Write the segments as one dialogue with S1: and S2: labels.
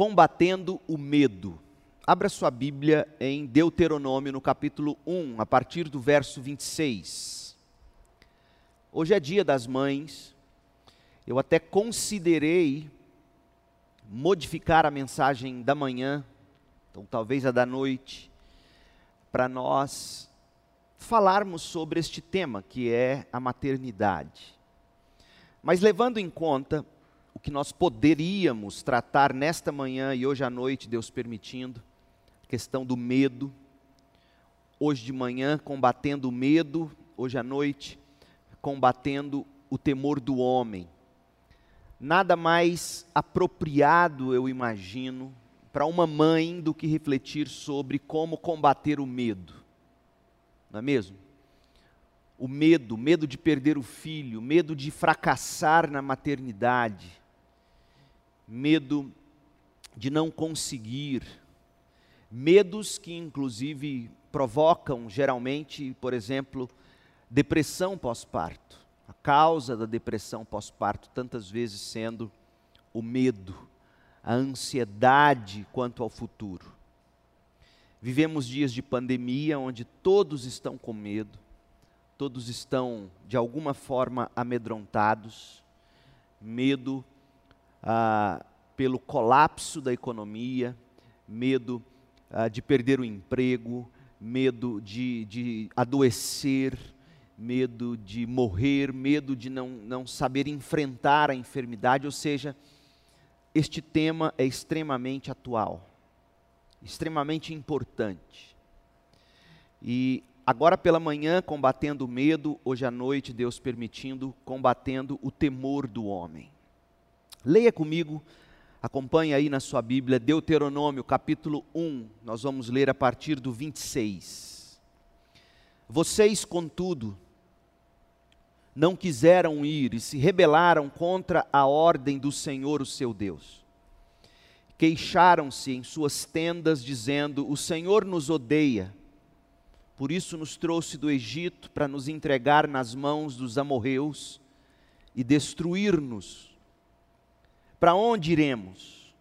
S1: combatendo o medo. Abra sua Bíblia em Deuteronômio, no capítulo 1, a partir do verso 26. Hoje é dia das mães. Eu até considerei modificar a mensagem da manhã, então talvez a da noite, para nós falarmos sobre este tema que é a maternidade. Mas levando em conta o que nós poderíamos tratar nesta manhã e hoje à noite, Deus permitindo, a questão do medo. Hoje de manhã, combatendo o medo, hoje à noite, combatendo o temor do homem. Nada mais apropriado, eu imagino, para uma mãe do que refletir sobre como combater o medo. Não é mesmo? o medo, medo de perder o filho, medo de fracassar na maternidade, medo de não conseguir, medos que inclusive provocam geralmente, por exemplo, depressão pós-parto. A causa da depressão pós-parto tantas vezes sendo o medo, a ansiedade quanto ao futuro. Vivemos dias de pandemia onde todos estão com medo todos estão de alguma forma amedrontados, medo ah, pelo colapso da economia, medo ah, de perder o emprego, medo de, de adoecer, medo de morrer, medo de não, não saber enfrentar a enfermidade, ou seja, este tema é extremamente atual, extremamente importante. E agora pela manhã combatendo o medo, hoje à noite, Deus permitindo, combatendo o temor do homem. Leia comigo, acompanhe aí na sua Bíblia, Deuteronômio capítulo 1, nós vamos ler a partir do 26. Vocês, contudo, não quiseram ir e se rebelaram contra a ordem do Senhor, o seu Deus. Queixaram-se em suas tendas, dizendo: O Senhor nos odeia por isso nos trouxe do Egito para nos entregar nas mãos dos amorreus e destruir-nos. Para onde iremos?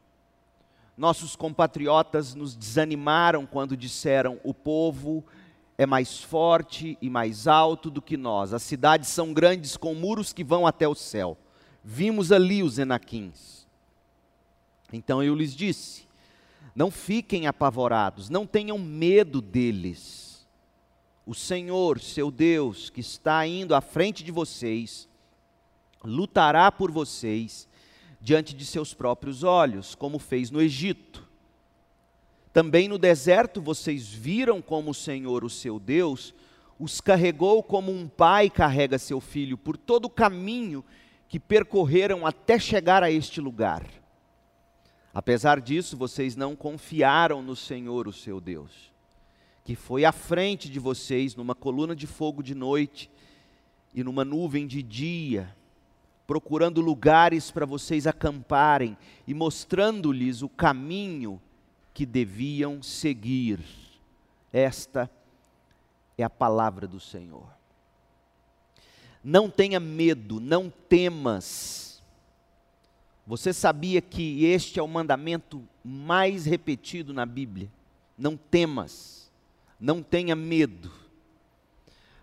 S1: Nossos compatriotas nos desanimaram quando disseram: o povo é mais forte e mais alto do que nós. As cidades são grandes com muros que vão até o céu. Vimos ali os enaquins. Então eu lhes disse: não fiquem apavorados, não tenham medo deles o Senhor, seu Deus, que está indo à frente de vocês, lutará por vocês diante de seus próprios olhos, como fez no Egito. Também no deserto vocês viram como o Senhor, o seu Deus, os carregou como um pai carrega seu filho por todo o caminho que percorreram até chegar a este lugar. Apesar disso, vocês não confiaram no Senhor, o seu Deus que foi à frente de vocês numa coluna de fogo de noite e numa nuvem de dia, procurando lugares para vocês acamparem e mostrando-lhes o caminho que deviam seguir. Esta é a palavra do Senhor. Não tenha medo, não temas. Você sabia que este é o mandamento mais repetido na Bíblia? Não temas não tenha medo.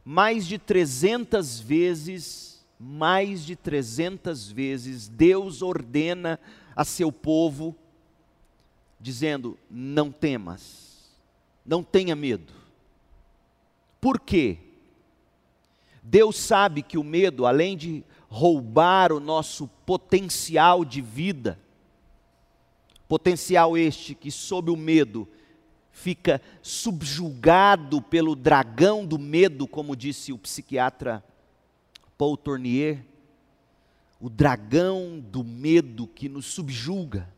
S1: Mais de 300 vezes, mais de 300 vezes, Deus ordena a seu povo, dizendo: não temas, não tenha medo. Por quê? Deus sabe que o medo, além de roubar o nosso potencial de vida, potencial este que, sob o medo, fica subjugado pelo dragão do medo, como disse o psiquiatra Paul Tournier, o dragão do medo que nos subjuga.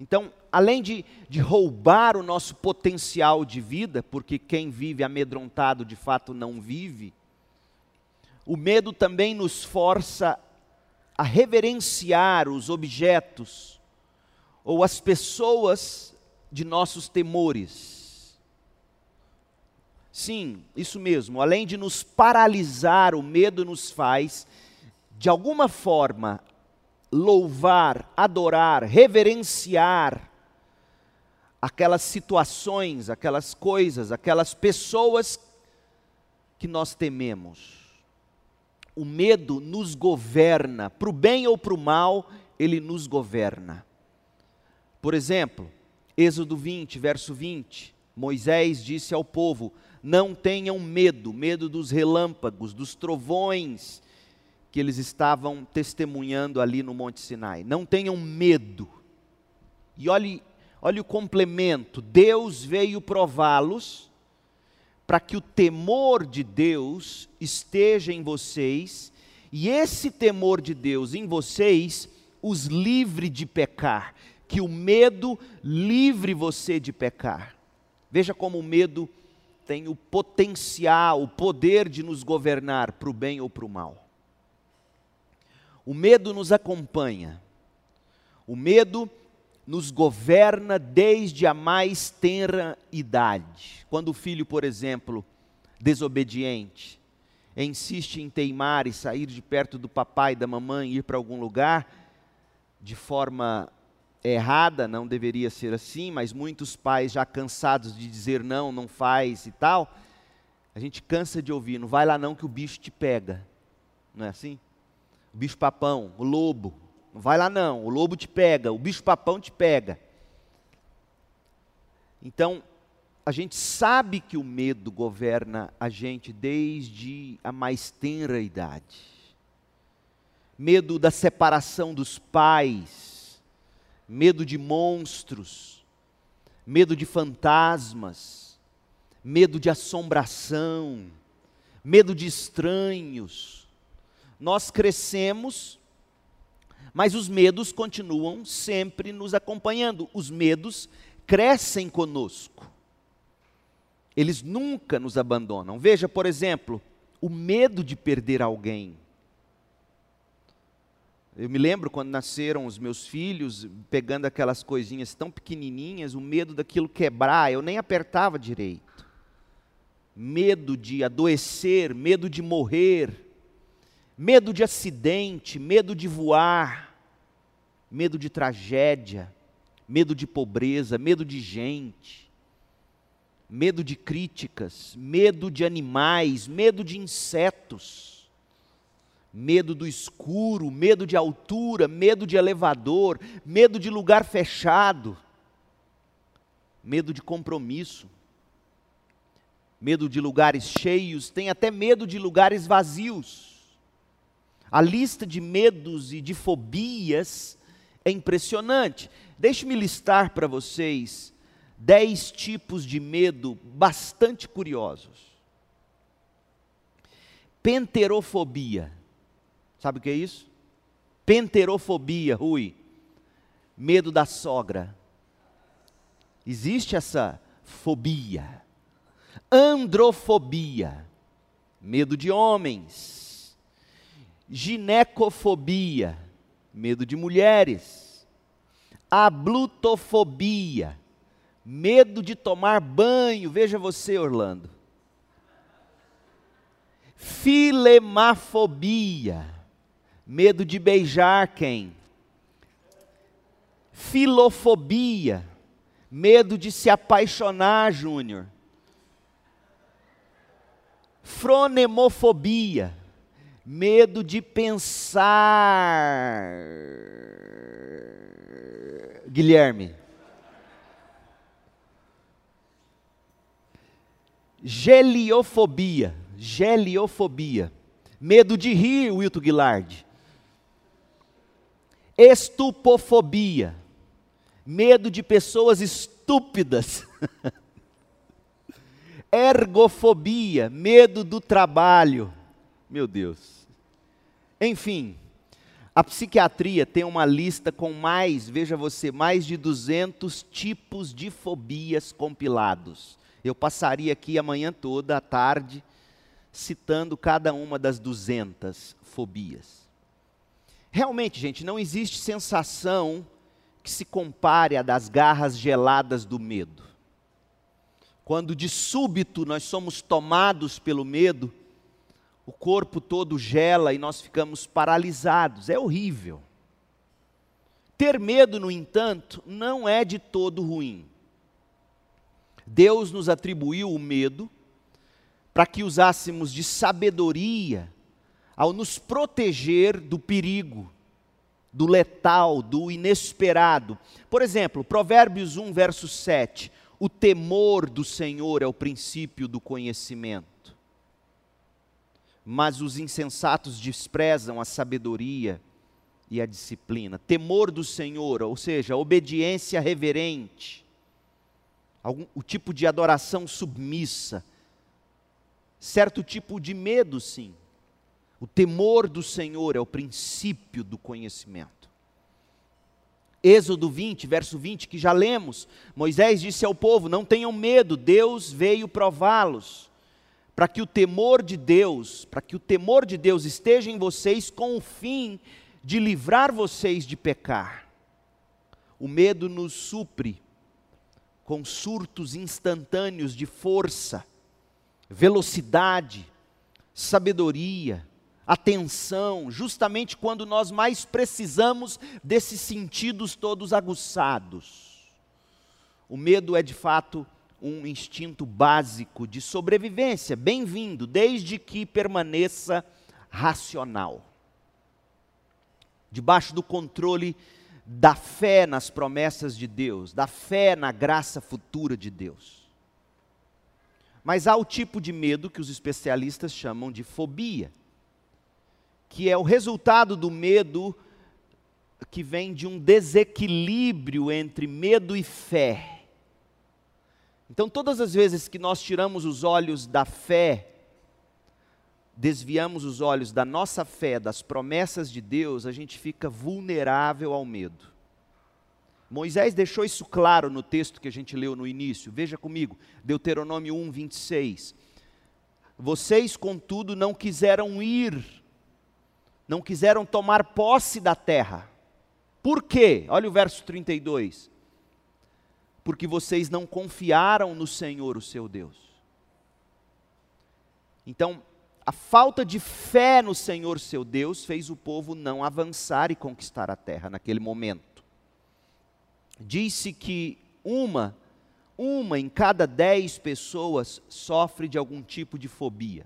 S1: Então, além de, de roubar o nosso potencial de vida, porque quem vive amedrontado de fato não vive, o medo também nos força a reverenciar os objetos ou as pessoas de nossos temores. Sim, isso mesmo, além de nos paralisar, o medo nos faz, de alguma forma, louvar, adorar, reverenciar aquelas situações, aquelas coisas, aquelas pessoas que nós tememos. O medo nos governa, para o bem ou para o mal, ele nos governa. Por exemplo, Êxodo 20, verso 20, Moisés disse ao povo: Não tenham medo, medo dos relâmpagos, dos trovões que eles estavam testemunhando ali no Monte Sinai. Não tenham medo. E olhe, olhe o complemento: Deus veio prová-los para que o temor de Deus esteja em vocês, e esse temor de Deus em vocês os livre de pecar, que o medo livre você de pecar. Veja como o medo tem o potencial, o poder de nos governar para o bem ou para o mal. O medo nos acompanha. O medo nos governa desde a mais tenra idade. Quando o filho, por exemplo, desobediente, insiste em teimar e sair de perto do papai e da mamãe, ir para algum lugar, de forma errada, não deveria ser assim, mas muitos pais já cansados de dizer não, não faz e tal, a gente cansa de ouvir, não vai lá não que o bicho te pega. Não é assim? o bicho-papão, o lobo. Não vai lá não, o lobo te pega, o bicho-papão te pega. Então, a gente sabe que o medo governa a gente desde a mais tenra idade. Medo da separação dos pais, medo de monstros, medo de fantasmas, medo de assombração, medo de estranhos, nós crescemos, mas os medos continuam sempre nos acompanhando. Os medos crescem conosco. Eles nunca nos abandonam. Veja, por exemplo, o medo de perder alguém. Eu me lembro quando nasceram os meus filhos, pegando aquelas coisinhas tão pequenininhas, o medo daquilo quebrar, eu nem apertava direito. Medo de adoecer, medo de morrer medo de acidente, medo de voar, medo de tragédia, medo de pobreza, medo de gente, medo de críticas, medo de animais, medo de insetos, medo do escuro, medo de altura, medo de elevador, medo de lugar fechado, medo de compromisso, medo de lugares cheios, tem até medo de lugares vazios. A lista de medos e de fobias é impressionante. Deixe-me listar para vocês dez tipos de medo bastante curiosos. Penterofobia. Sabe o que é isso? Penterofobia, Rui. Medo da sogra. Existe essa fobia. Androfobia. Medo de homens ginecofobia, medo de mulheres, ablutofobia, medo de tomar banho, veja você, Orlando. Filemafobia, medo de beijar quem? Filofobia, medo de se apaixonar, Júnior. Fronemofobia, medo de pensar. Guilherme. Geliofobia, geliofobia. Medo de rir, Wilton Guilard. Estupofobia. Medo de pessoas estúpidas. Ergofobia, medo do trabalho. Meu Deus. Enfim, a psiquiatria tem uma lista com mais, veja você, mais de 200 tipos de fobias compilados. Eu passaria aqui amanhã toda, à tarde, citando cada uma das 200 fobias. Realmente, gente, não existe sensação que se compare à das garras geladas do medo. Quando de súbito nós somos tomados pelo medo, o corpo todo gela e nós ficamos paralisados. É horrível. Ter medo, no entanto, não é de todo ruim. Deus nos atribuiu o medo para que usássemos de sabedoria ao nos proteger do perigo, do letal, do inesperado. Por exemplo, Provérbios 1, verso 7. O temor do Senhor é o princípio do conhecimento. Mas os insensatos desprezam a sabedoria e a disciplina. Temor do Senhor, ou seja, obediência reverente, algum, o tipo de adoração submissa, certo tipo de medo, sim. O temor do Senhor é o princípio do conhecimento. Êxodo 20, verso 20, que já lemos, Moisés disse ao povo: Não tenham medo, Deus veio prová-los, para que o temor de Deus, para que o temor de Deus esteja em vocês com o fim de livrar vocês de pecar. O medo nos supre com surtos instantâneos de força, velocidade, sabedoria, atenção, justamente quando nós mais precisamos desses sentidos todos aguçados. O medo é de fato um instinto básico de sobrevivência, bem-vindo, desde que permaneça racional debaixo do controle da fé nas promessas de Deus, da fé na graça futura de Deus. Mas há o tipo de medo que os especialistas chamam de fobia, que é o resultado do medo que vem de um desequilíbrio entre medo e fé. Então, todas as vezes que nós tiramos os olhos da fé desviamos os olhos da nossa fé, das promessas de Deus, a gente fica vulnerável ao medo. Moisés deixou isso claro no texto que a gente leu no início. Veja comigo, Deuteronômio 1, 26. Vocês, contudo, não quiseram ir, não quiseram tomar posse da terra. Por quê? Olha o verso 32. Porque vocês não confiaram no Senhor, o seu Deus. Então, a falta de fé no Senhor seu Deus fez o povo não avançar e conquistar a terra naquele momento. Disse que uma, uma em cada dez pessoas sofre de algum tipo de fobia.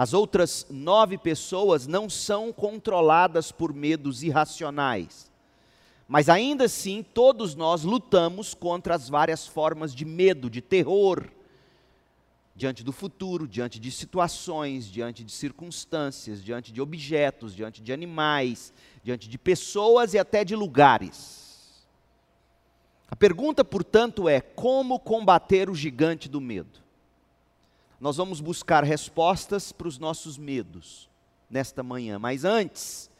S1: As outras nove pessoas não são controladas por medos irracionais. Mas ainda assim, todos nós lutamos contra as várias formas de medo, de terror, diante do futuro, diante de situações, diante de circunstâncias, diante de objetos, diante de animais, diante de pessoas e até de lugares. A pergunta, portanto, é: como combater o gigante do medo? Nós vamos buscar respostas para os nossos medos nesta manhã, mas antes,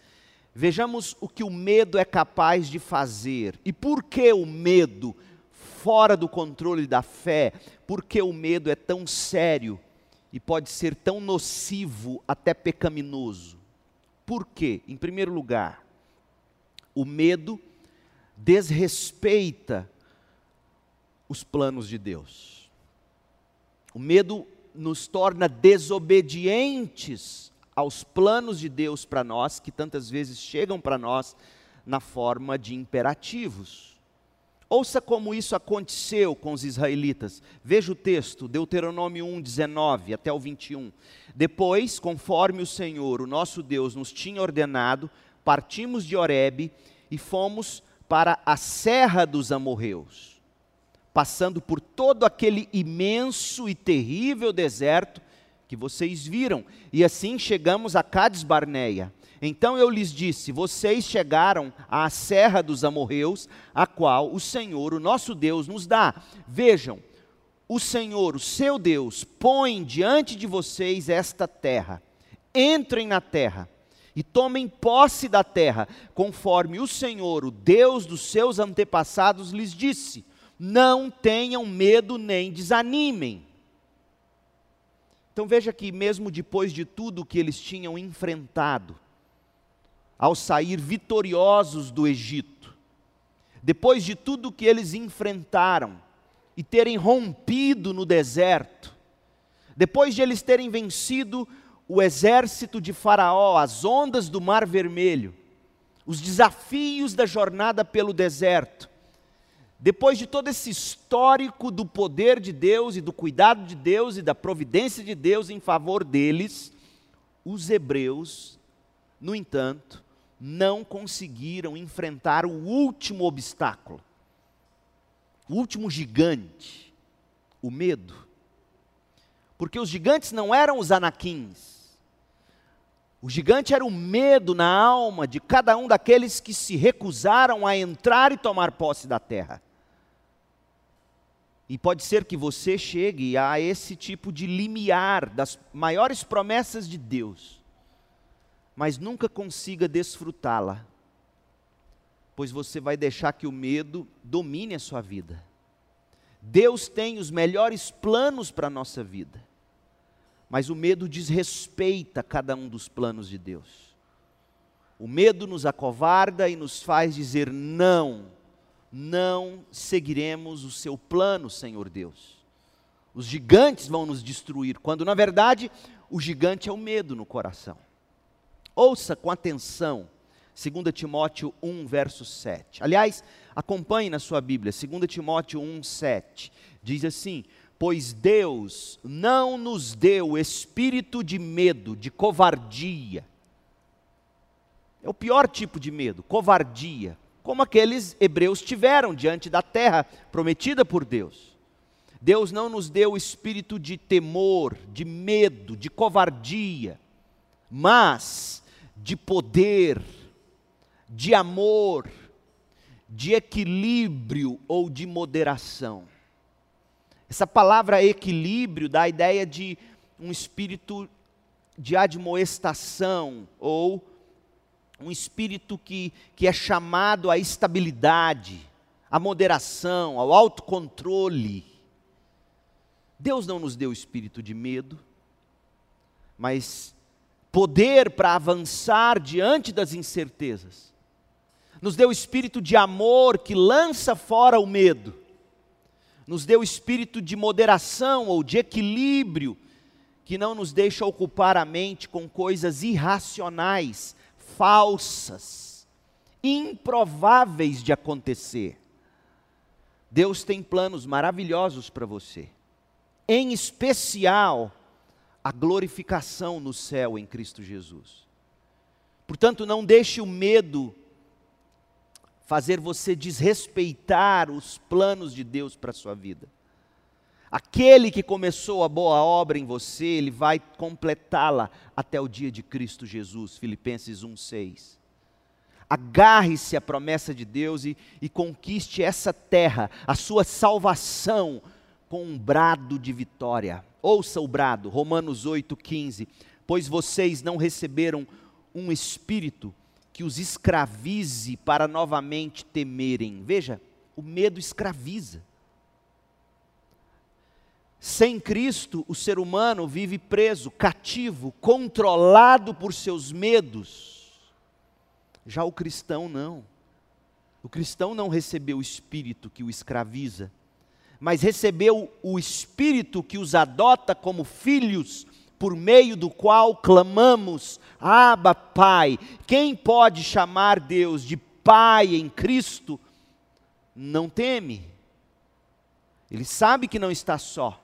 S1: vejamos o que o medo é capaz de fazer e por que o medo fora do controle da fé, porque o medo é tão sério e pode ser tão nocivo, até pecaminoso. Por quê? Em primeiro lugar, o medo desrespeita os planos de Deus. O medo nos torna desobedientes aos planos de Deus para nós, que tantas vezes chegam para nós na forma de imperativos. Ouça como isso aconteceu com os israelitas. Veja o texto, Deuteronômio 1, 19 até o 21. Depois, conforme o Senhor, o nosso Deus, nos tinha ordenado, partimos de Horebe e fomos para a serra dos amorreus, passando por todo aquele imenso e terrível deserto que vocês viram, e assim chegamos a Cades Barneia. Então eu lhes disse: Vocês chegaram à serra dos amorreus, a qual o Senhor, o nosso Deus, nos dá. Vejam, o Senhor, o seu Deus, põe diante de vocês esta terra. Entrem na terra e tomem posse da terra, conforme o Senhor, o Deus dos seus antepassados, lhes disse. Não tenham medo nem desanimem. Então veja que, mesmo depois de tudo que eles tinham enfrentado, ao sair vitoriosos do Egito, depois de tudo que eles enfrentaram e terem rompido no deserto, depois de eles terem vencido o exército de Faraó, as ondas do Mar Vermelho, os desafios da jornada pelo deserto, depois de todo esse histórico do poder de Deus e do cuidado de Deus e da providência de Deus em favor deles, os hebreus, no entanto, não conseguiram enfrentar o último obstáculo, o último gigante, o medo. Porque os gigantes não eram os anaquins. O gigante era o medo na alma de cada um daqueles que se recusaram a entrar e tomar posse da terra. E pode ser que você chegue a esse tipo de limiar das maiores promessas de Deus, mas nunca consiga desfrutá-la, pois você vai deixar que o medo domine a sua vida. Deus tem os melhores planos para a nossa vida, mas o medo desrespeita cada um dos planos de Deus. O medo nos acovarda e nos faz dizer não não seguiremos o seu plano, Senhor Deus. Os gigantes vão nos destruir, quando na verdade o gigante é o medo no coração. Ouça com atenção 2 Timóteo 1, verso 7. Aliás, acompanhe na sua Bíblia, 2 Timóteo 1, 7. Diz assim: Pois Deus não nos deu espírito de medo, de covardia. É o pior tipo de medo, covardia como aqueles hebreus tiveram diante da terra prometida por Deus. Deus não nos deu espírito de temor, de medo, de covardia, mas de poder, de amor, de equilíbrio ou de moderação. Essa palavra equilíbrio dá a ideia de um espírito de admoestação ou um espírito que, que é chamado à estabilidade, à moderação, ao autocontrole. Deus não nos deu espírito de medo, mas poder para avançar diante das incertezas. Nos deu espírito de amor que lança fora o medo. Nos deu espírito de moderação ou de equilíbrio que não nos deixa ocupar a mente com coisas irracionais falsas, improváveis de acontecer. Deus tem planos maravilhosos para você, em especial a glorificação no céu em Cristo Jesus. Portanto, não deixe o medo fazer você desrespeitar os planos de Deus para a sua vida. Aquele que começou a boa obra em você, ele vai completá-la até o dia de Cristo Jesus. Filipenses 1:6. Agarre-se à promessa de Deus e, e conquiste essa terra, a sua salvação, com um brado de vitória. Ouça o brado, Romanos 8,15. Pois vocês não receberam um espírito que os escravize para novamente temerem. Veja, o medo escraviza. Sem Cristo, o ser humano vive preso, cativo, controlado por seus medos. Já o cristão não. O cristão não recebeu o espírito que o escraviza, mas recebeu o espírito que os adota como filhos, por meio do qual clamamos: Abba, Pai. Quem pode chamar Deus de Pai em Cristo, não teme. Ele sabe que não está só.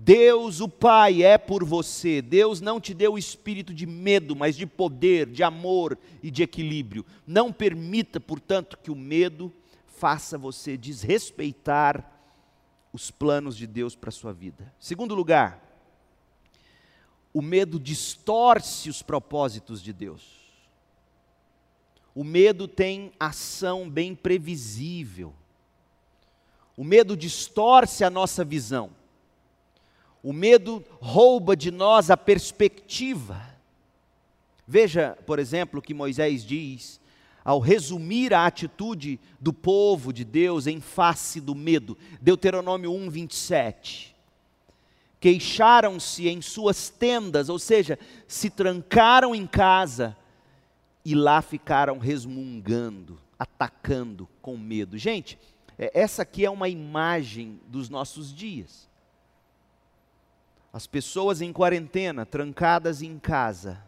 S1: Deus, o Pai, é por você. Deus não te deu o espírito de medo, mas de poder, de amor e de equilíbrio. Não permita, portanto, que o medo faça você desrespeitar os planos de Deus para a sua vida. Segundo lugar, o medo distorce os propósitos de Deus. O medo tem ação bem previsível. O medo distorce a nossa visão. O medo rouba de nós a perspectiva. Veja, por exemplo, o que Moisés diz ao resumir a atitude do povo de Deus em face do medo. Deuteronômio 1, 27. Queixaram-se em suas tendas, ou seja, se trancaram em casa e lá ficaram resmungando, atacando com medo. Gente, é, essa aqui é uma imagem dos nossos dias. As pessoas em quarentena, trancadas em casa,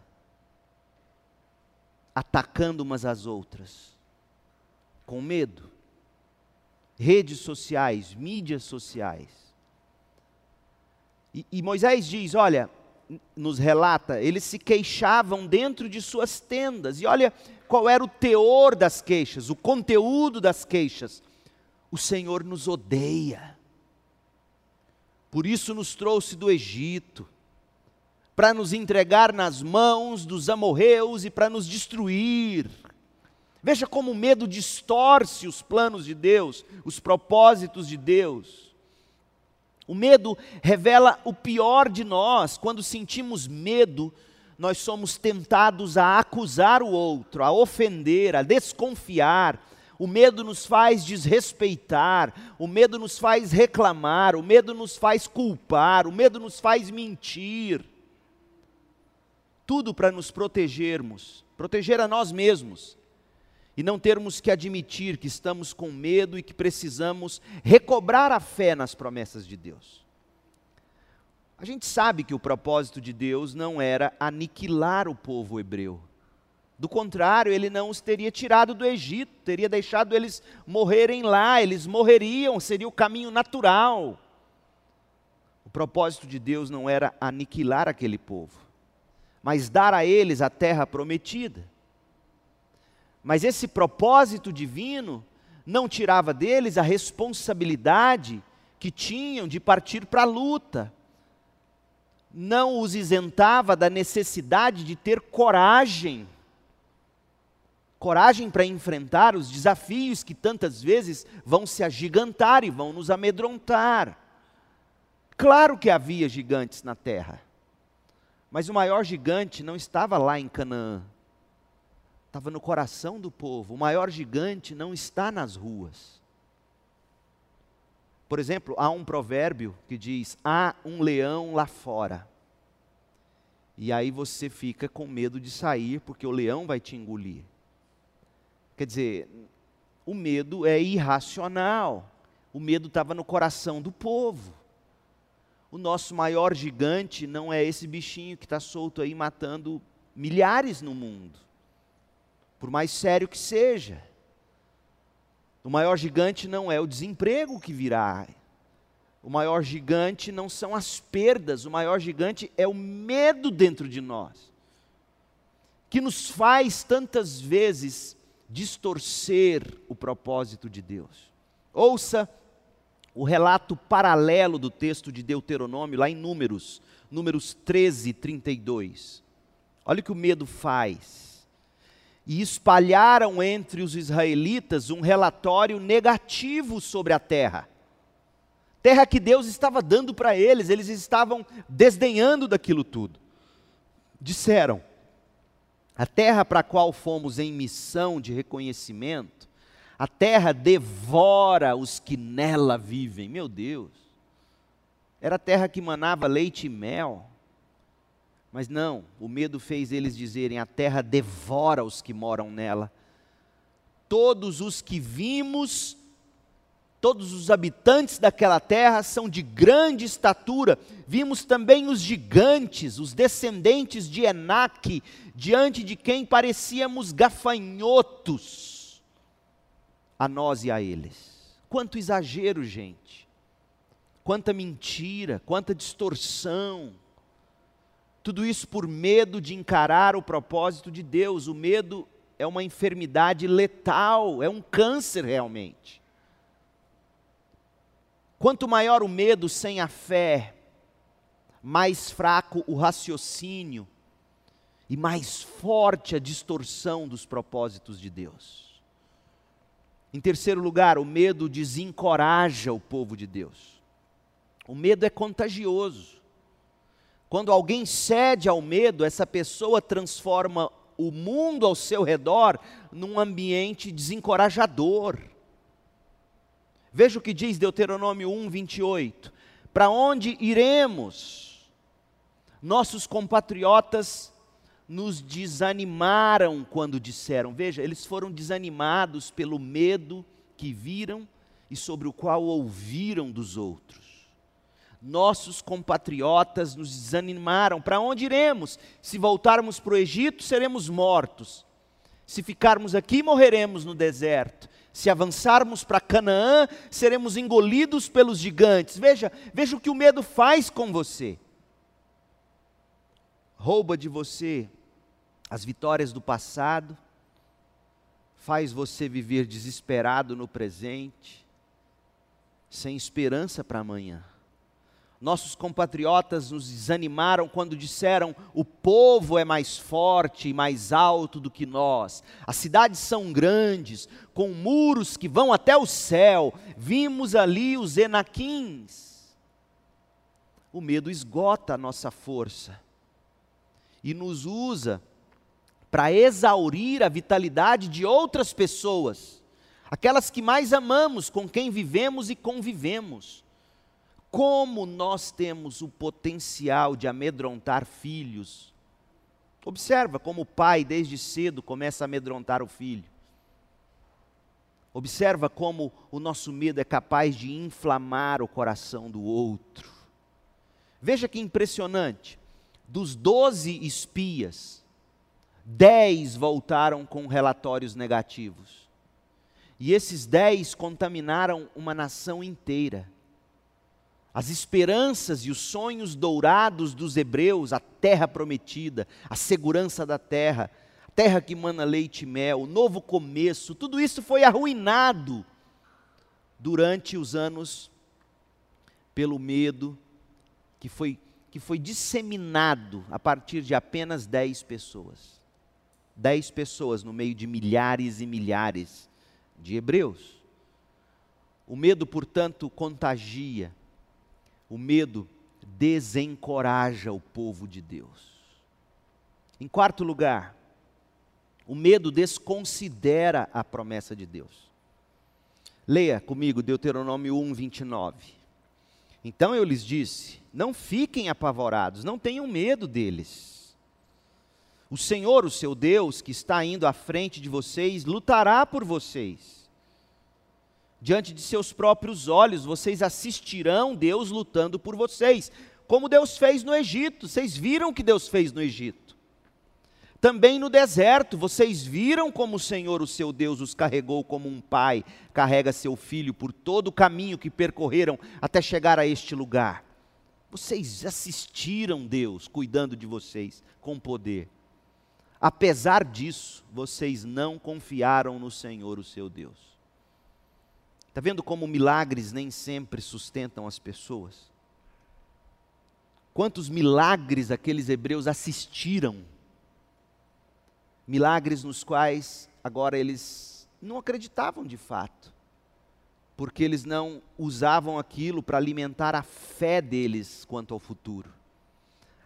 S1: atacando umas às outras, com medo. Redes sociais, mídias sociais. E, e Moisés diz: olha, nos relata, eles se queixavam dentro de suas tendas, e olha qual era o teor das queixas, o conteúdo das queixas. O Senhor nos odeia, por isso nos trouxe do Egito para nos entregar nas mãos dos amorreus e para nos destruir. Veja como o medo distorce os planos de Deus, os propósitos de Deus. O medo revela o pior de nós. Quando sentimos medo, nós somos tentados a acusar o outro, a ofender, a desconfiar. O medo nos faz desrespeitar, o medo nos faz reclamar, o medo nos faz culpar, o medo nos faz mentir tudo para nos protegermos, proteger a nós mesmos e não termos que admitir que estamos com medo e que precisamos recobrar a fé nas promessas de Deus. A gente sabe que o propósito de Deus não era aniquilar o povo hebreu. Do contrário, ele não os teria tirado do Egito, teria deixado eles morrerem lá, eles morreriam, seria o caminho natural. O propósito de Deus não era aniquilar aquele povo mas dar a eles a terra prometida. Mas esse propósito divino não tirava deles a responsabilidade que tinham de partir para a luta. Não os isentava da necessidade de ter coragem. Coragem para enfrentar os desafios que tantas vezes vão se agigantar e vão nos amedrontar. Claro que havia gigantes na terra. Mas o maior gigante não estava lá em Canaã, estava no coração do povo. O maior gigante não está nas ruas. Por exemplo, há um provérbio que diz: há um leão lá fora. E aí você fica com medo de sair, porque o leão vai te engolir. Quer dizer, o medo é irracional. O medo estava no coração do povo o nosso maior gigante não é esse bichinho que está solto aí matando milhares no mundo, por mais sério que seja. O maior gigante não é o desemprego que virá. O maior gigante não são as perdas, o maior gigante é o medo dentro de nós, que nos faz tantas vezes distorcer o propósito de Deus. Ouça o relato paralelo do texto de Deuteronômio, lá em Números, Números 13, 32. Olha o que o medo faz. E espalharam entre os israelitas um relatório negativo sobre a terra. Terra que Deus estava dando para eles, eles estavam desdenhando daquilo tudo. Disseram: a terra para a qual fomos em missão de reconhecimento a terra devora os que nela vivem. Meu Deus. Era a terra que manava leite e mel. Mas não, o medo fez eles dizerem: a terra devora os que moram nela. Todos os que vimos, todos os habitantes daquela terra são de grande estatura. Vimos também os gigantes, os descendentes de Enaque, diante de quem parecíamos gafanhotos a nós e a eles. Quanto exagero, gente. Quanta mentira, quanta distorção. Tudo isso por medo de encarar o propósito de Deus. O medo é uma enfermidade letal, é um câncer realmente. Quanto maior o medo sem a fé, mais fraco o raciocínio e mais forte a distorção dos propósitos de Deus. Em terceiro lugar, o medo desencoraja o povo de Deus. O medo é contagioso. Quando alguém cede ao medo, essa pessoa transforma o mundo ao seu redor num ambiente desencorajador. Veja o que diz Deuteronômio 1, 28. Para onde iremos? Nossos compatriotas nos desanimaram quando disseram. Veja, eles foram desanimados pelo medo que viram e sobre o qual ouviram dos outros. Nossos compatriotas nos desanimaram. Para onde iremos? Se voltarmos para o Egito, seremos mortos. Se ficarmos aqui, morreremos no deserto. Se avançarmos para Canaã, seremos engolidos pelos gigantes. Veja, veja o que o medo faz com você. Rouba de você as vitórias do passado, faz você viver desesperado no presente, sem esperança para amanhã. Nossos compatriotas nos desanimaram quando disseram: o povo é mais forte e mais alto do que nós. As cidades são grandes, com muros que vão até o céu. Vimos ali os Enaquins. O medo esgota a nossa força e nos usa para exaurir a vitalidade de outras pessoas, aquelas que mais amamos, com quem vivemos e convivemos como nós temos o potencial de amedrontar filhos. Observa como o pai, desde cedo, começa a amedrontar o filho. Observa como o nosso medo é capaz de inflamar o coração do outro. Veja que impressionante. Dos doze espias, dez voltaram com relatórios negativos. E esses dez contaminaram uma nação inteira as esperanças e os sonhos dourados dos hebreus, a terra prometida, a segurança da terra, a terra que mana leite e mel, o novo começo, tudo isso foi arruinado durante os anos pelo medo que foi, que foi disseminado a partir de apenas dez pessoas. Dez pessoas no meio de milhares e milhares de hebreus. O medo, portanto, contagia o medo desencoraja o povo de Deus. Em quarto lugar, o medo desconsidera a promessa de Deus. Leia comigo Deuteronômio 1, 29. Então eu lhes disse: Não fiquem apavorados, não tenham medo deles. O Senhor, o seu Deus, que está indo à frente de vocês, lutará por vocês diante de seus próprios olhos, vocês assistirão Deus lutando por vocês, como Deus fez no Egito. Vocês viram o que Deus fez no Egito. Também no deserto, vocês viram como o Senhor, o seu Deus, os carregou como um pai carrega seu filho por todo o caminho que percorreram até chegar a este lugar. Vocês assistiram Deus cuidando de vocês com poder. Apesar disso, vocês não confiaram no Senhor, o seu Deus. Está vendo como milagres nem sempre sustentam as pessoas? Quantos milagres aqueles hebreus assistiram? Milagres nos quais agora eles não acreditavam de fato, porque eles não usavam aquilo para alimentar a fé deles quanto ao futuro.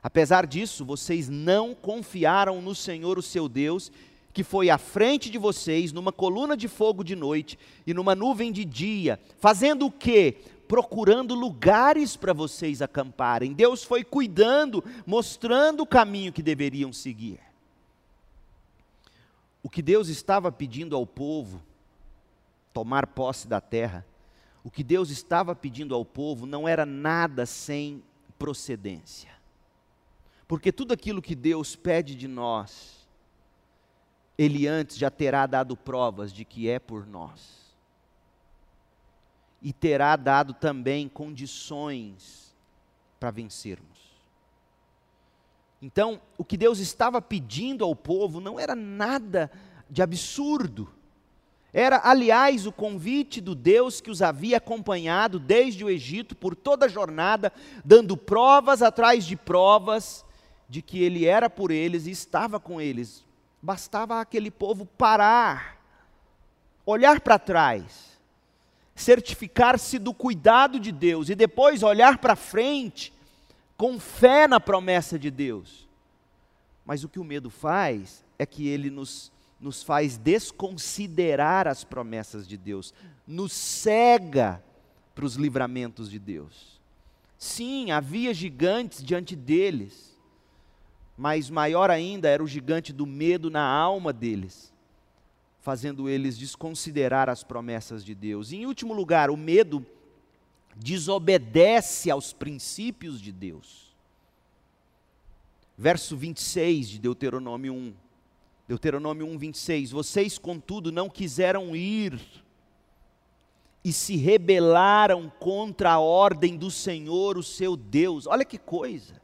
S1: Apesar disso, vocês não confiaram no Senhor, o seu Deus, que foi à frente de vocês numa coluna de fogo de noite e numa nuvem de dia, fazendo o quê? Procurando lugares para vocês acamparem. Deus foi cuidando, mostrando o caminho que deveriam seguir. O que Deus estava pedindo ao povo, tomar posse da terra, o que Deus estava pedindo ao povo não era nada sem procedência. Porque tudo aquilo que Deus pede de nós, ele antes já terá dado provas de que é por nós. E terá dado também condições para vencermos. Então, o que Deus estava pedindo ao povo não era nada de absurdo. Era, aliás, o convite do Deus que os havia acompanhado desde o Egito por toda a jornada, dando provas atrás de provas de que Ele era por eles e estava com eles Bastava aquele povo parar, olhar para trás, certificar-se do cuidado de Deus e depois olhar para frente com fé na promessa de Deus. Mas o que o medo faz é que ele nos, nos faz desconsiderar as promessas de Deus, nos cega para os livramentos de Deus. Sim, havia gigantes diante deles, mas maior ainda era o gigante do medo na alma deles, fazendo eles desconsiderar as promessas de Deus. E, em último lugar, o medo desobedece aos princípios de Deus. Verso 26 de Deuteronômio 1. Deuteronômio 1, 26. Vocês, contudo, não quiseram ir e se rebelaram contra a ordem do Senhor, o seu Deus. Olha que coisa.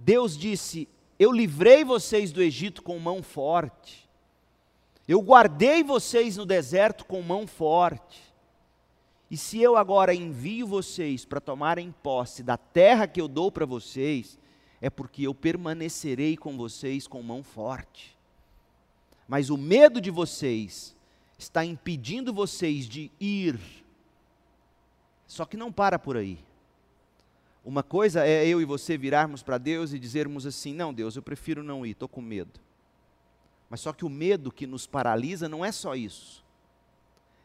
S1: Deus disse: Eu livrei vocês do Egito com mão forte, eu guardei vocês no deserto com mão forte. E se eu agora envio vocês para tomarem posse da terra que eu dou para vocês, é porque eu permanecerei com vocês com mão forte. Mas o medo de vocês está impedindo vocês de ir. Só que não para por aí. Uma coisa é eu e você virarmos para Deus e dizermos assim: não, Deus, eu prefiro não ir, estou com medo. Mas só que o medo que nos paralisa não é só isso.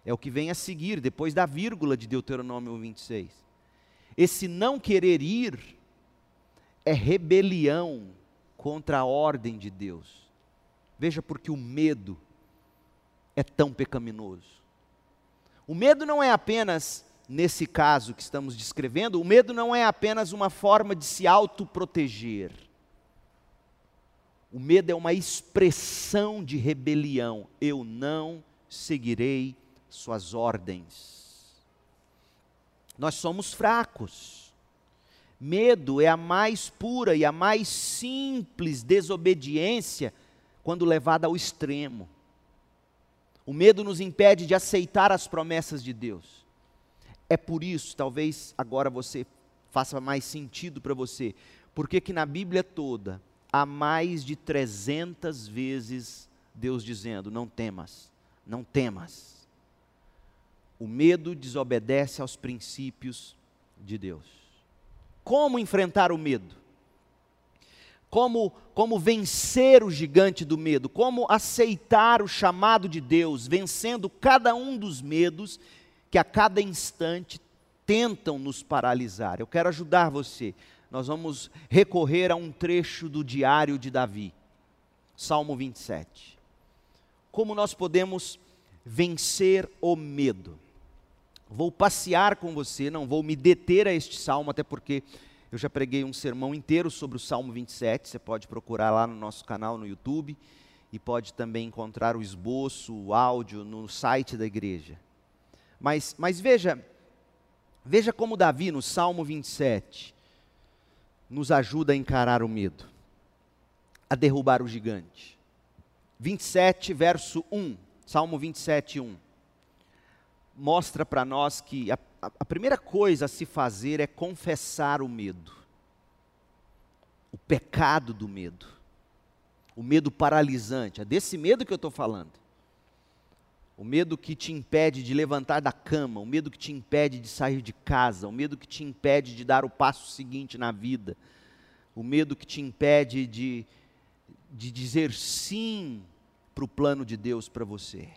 S1: É o que vem a seguir, depois da vírgula de Deuteronômio 26. Esse não querer ir é rebelião contra a ordem de Deus. Veja porque o medo é tão pecaminoso. O medo não é apenas, nesse caso que estamos descrevendo, o medo não é apenas uma forma de se autoproteger. O medo é uma expressão de rebelião. Eu não seguirei suas ordens. Nós somos fracos. Medo é a mais pura e a mais simples desobediência quando levada ao extremo. O medo nos impede de aceitar as promessas de Deus. É por isso, talvez agora você faça mais sentido para você, porque que na Bíblia toda há mais de 300 vezes Deus dizendo: não temas, não temas. O medo desobedece aos princípios de Deus. Como enfrentar o medo? como, como vencer o gigante do medo, como aceitar o chamado de Deus, vencendo cada um dos medos que a cada instante tentam nos paralisar. Eu quero ajudar você. Nós vamos recorrer a um trecho do diário de Davi, Salmo 27. Como nós podemos vencer o medo? Vou passear com você, não vou me deter a este salmo, até porque eu já preguei um sermão inteiro sobre o Salmo 27, você pode procurar lá no nosso canal no YouTube e pode também encontrar o esboço, o áudio no site da igreja. Mas, mas veja, veja como Davi no Salmo 27 nos ajuda a encarar o medo, a derrubar o gigante. 27, verso 1, Salmo 27, 1. Mostra para nós que a a, primeira coisa a se fazer é confessar o medo, o pecado do medo, o medo paralisante. É desse medo que eu estou falando. O medo que te impede de levantar da cama, o medo que te impede de sair de casa, o medo que te impede de dar o passo seguinte na vida, o medo que te impede de, de dizer sim para o plano de Deus para você.